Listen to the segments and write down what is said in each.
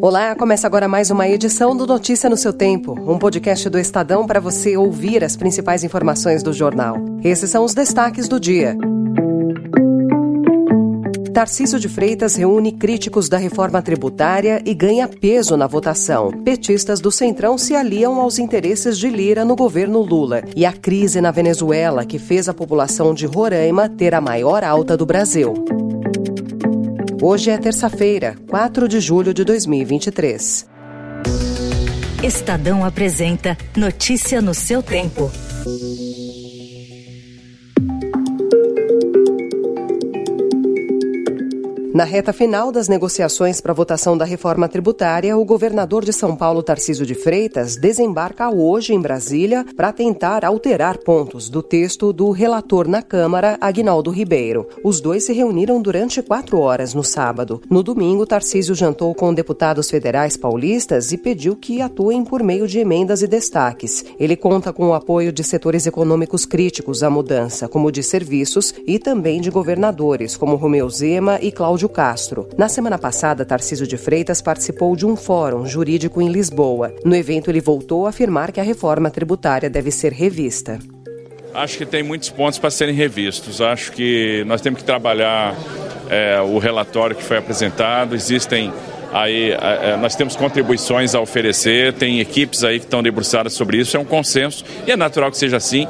Olá, começa agora mais uma edição do Notícia no seu Tempo, um podcast do Estadão para você ouvir as principais informações do jornal. Esses são os destaques do dia. Tarcísio de Freitas reúne críticos da reforma tributária e ganha peso na votação. Petistas do Centrão se aliam aos interesses de Lira no governo Lula. E a crise na Venezuela, que fez a população de Roraima ter a maior alta do Brasil. Hoje é terça-feira, 4 de julho de 2023. Estadão apresenta Notícia no seu tempo. Na reta final das negociações para a votação da reforma tributária, o governador de São Paulo, Tarcísio de Freitas, desembarca hoje em Brasília para tentar alterar pontos do texto do relator na Câmara, Agnaldo Ribeiro. Os dois se reuniram durante quatro horas no sábado. No domingo, Tarcísio jantou com deputados federais paulistas e pediu que atuem por meio de emendas e destaques. Ele conta com o apoio de setores econômicos críticos à mudança, como de serviços, e também de governadores, como Romeu Zema e Cláudio Cláudio Castro. Na semana passada, Tarcísio de Freitas participou de um fórum jurídico em Lisboa. No evento, ele voltou a afirmar que a reforma tributária deve ser revista. Acho que tem muitos pontos para serem revistos. Acho que nós temos que trabalhar é, o relatório que foi apresentado. Existem aí é, é nós temos contribuições a oferecer, tem equipes aí que estão debruçadas sobre isso, é um consenso e é natural que seja assim,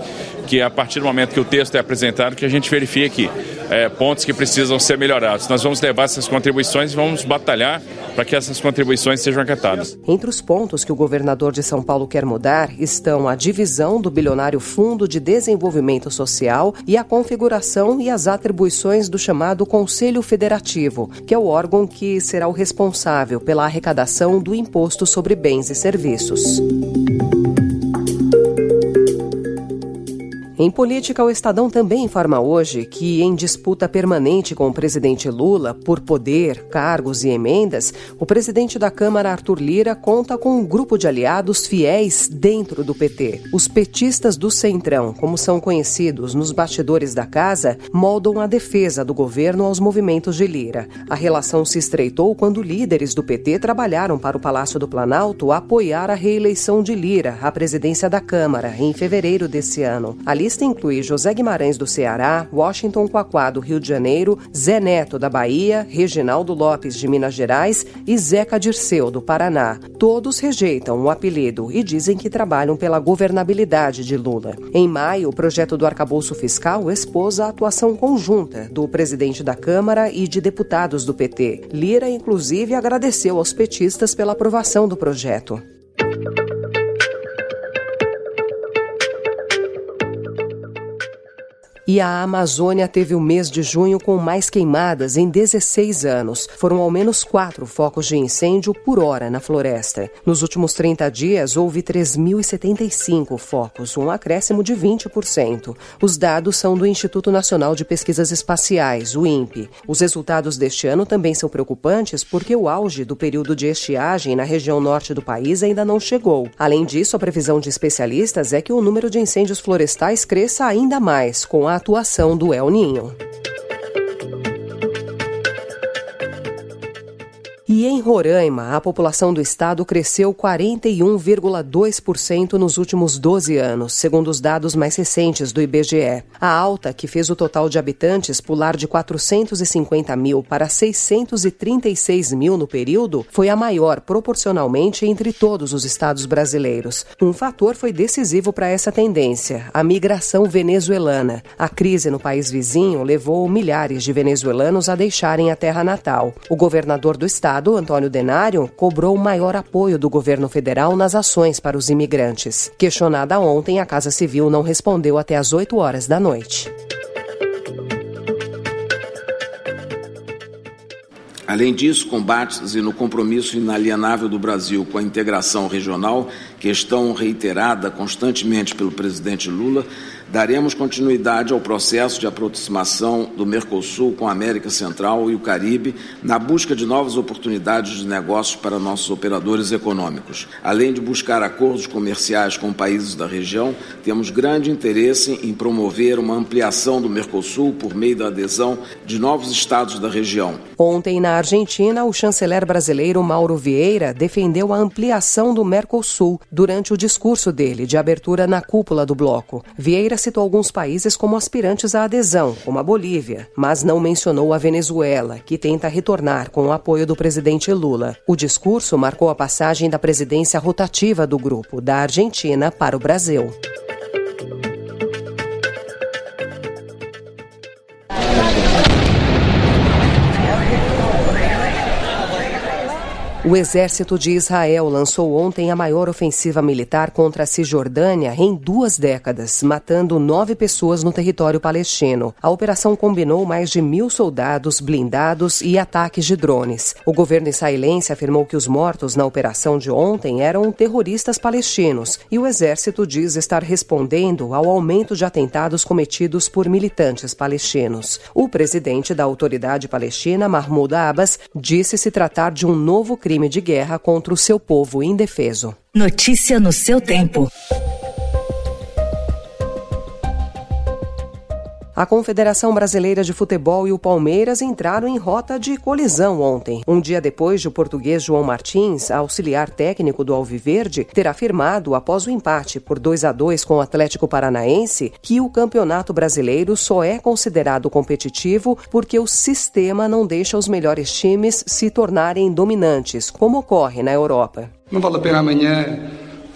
que a partir do momento que o texto é apresentado, que a gente verifique é, pontos que precisam ser melhorados. Nós vamos levar essas contribuições e vamos batalhar para que essas contribuições sejam acatadas. Entre os pontos que o governador de São Paulo quer mudar estão a divisão do bilionário Fundo de Desenvolvimento Social e a configuração e as atribuições do chamado Conselho Federativo, que é o órgão que será o responsável pela arrecadação do imposto sobre bens e serviços. Em política, o Estadão também informa hoje que, em disputa permanente com o presidente Lula por poder, cargos e emendas, o presidente da Câmara, Arthur Lira, conta com um grupo de aliados fiéis dentro do PT. Os petistas do Centrão, como são conhecidos nos bastidores da casa, moldam a defesa do governo aos movimentos de Lira. A relação se estreitou quando líderes do PT trabalharam para o Palácio do Planalto apoiar a reeleição de Lira à presidência da Câmara em fevereiro desse ano. Ali lista inclui José Guimarães do Ceará, Washington Quaquá do Rio de Janeiro, Zé Neto da Bahia, Reginaldo Lopes de Minas Gerais e Zeca Dirceu do Paraná. Todos rejeitam o apelido e dizem que trabalham pela governabilidade de Lula. Em maio, o projeto do arcabouço fiscal expôs a atuação conjunta do presidente da Câmara e de deputados do PT. Lira, inclusive, agradeceu aos petistas pela aprovação do projeto. E a Amazônia teve o mês de junho com mais queimadas em 16 anos. Foram ao menos quatro focos de incêndio por hora na floresta. Nos últimos 30 dias, houve 3.075 focos, um acréscimo de 20%. Os dados são do Instituto Nacional de Pesquisas Espaciais, o INPE. Os resultados deste ano também são preocupantes porque o auge do período de estiagem na região norte do país ainda não chegou. Além disso, a previsão de especialistas é que o número de incêndios florestais cresça ainda mais com a atuação do El Ninho. E em Roraima, a população do estado cresceu 41,2% nos últimos 12 anos, segundo os dados mais recentes do IBGE. A alta, que fez o total de habitantes pular de 450 mil para 636 mil no período, foi a maior proporcionalmente entre todos os estados brasileiros. Um fator foi decisivo para essa tendência: a migração venezuelana. A crise no país vizinho levou milhares de venezuelanos a deixarem a terra natal. O governador do estado Antônio Denário, cobrou maior apoio do governo federal nas ações para os imigrantes. Questionada ontem, a Casa Civil não respondeu até às 8 horas da noite. Além disso, combates e no compromisso inalienável do Brasil com a integração regional questão reiterada constantemente pelo presidente Lula, daremos continuidade ao processo de aproximação do Mercosul com a América Central e o Caribe na busca de novas oportunidades de negócios para nossos operadores econômicos. Além de buscar acordos comerciais com países da região, temos grande interesse em promover uma ampliação do Mercosul por meio da adesão de novos estados da região. Ontem, na Argentina, o chanceler brasileiro Mauro Vieira defendeu a ampliação do Mercosul durante o discurso dele de abertura na cúpula do bloco. Vieira citou alguns países como aspirantes à adesão, como a Bolívia, mas não mencionou a Venezuela, que tenta retornar com o apoio do presidente Lula. O discurso marcou a passagem da presidência rotativa do grupo, da Argentina para o Brasil. O exército de Israel lançou ontem a maior ofensiva militar contra a Cisjordânia em duas décadas, matando nove pessoas no território palestino. A operação combinou mais de mil soldados, blindados e ataques de drones. O governo israelense afirmou que os mortos na operação de ontem eram terroristas palestinos e o exército diz estar respondendo ao aumento de atentados cometidos por militantes palestinos. O presidente da autoridade palestina, Mahmoud Abbas, disse se tratar de um novo crime crime de guerra contra o seu povo indefeso. Notícia no seu tempo. A Confederação Brasileira de Futebol e o Palmeiras entraram em rota de colisão ontem. Um dia depois de o português João Martins, auxiliar técnico do Alviverde, ter afirmado, após o empate por 2 a 2 com o Atlético Paranaense, que o Campeonato Brasileiro só é considerado competitivo porque o sistema não deixa os melhores times se tornarem dominantes, como ocorre na Europa. Não vale a pena amanhã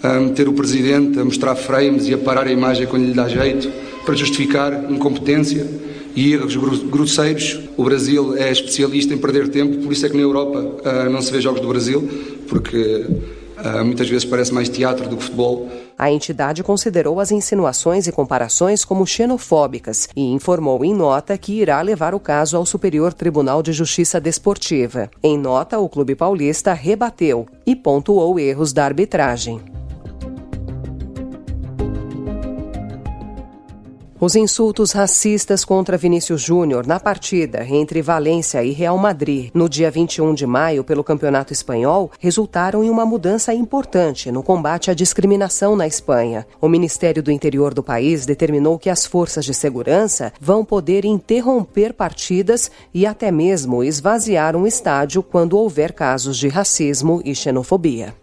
um, ter o presidente a mostrar frames e a parar a imagem quando lhe dá jeito para justificar incompetência e erros grosseiros. O Brasil é especialista em perder tempo, por isso é que na Europa uh, não se vê jogos do Brasil, porque uh, muitas vezes parece mais teatro do que futebol. A entidade considerou as insinuações e comparações como xenofóbicas e informou em nota que irá levar o caso ao Superior Tribunal de Justiça Desportiva. Em nota, o Clube Paulista rebateu e pontuou erros da arbitragem. Os insultos racistas contra Vinícius Júnior na partida entre Valência e Real Madrid no dia 21 de maio pelo Campeonato Espanhol resultaram em uma mudança importante no combate à discriminação na Espanha. O Ministério do Interior do país determinou que as forças de segurança vão poder interromper partidas e até mesmo esvaziar um estádio quando houver casos de racismo e xenofobia.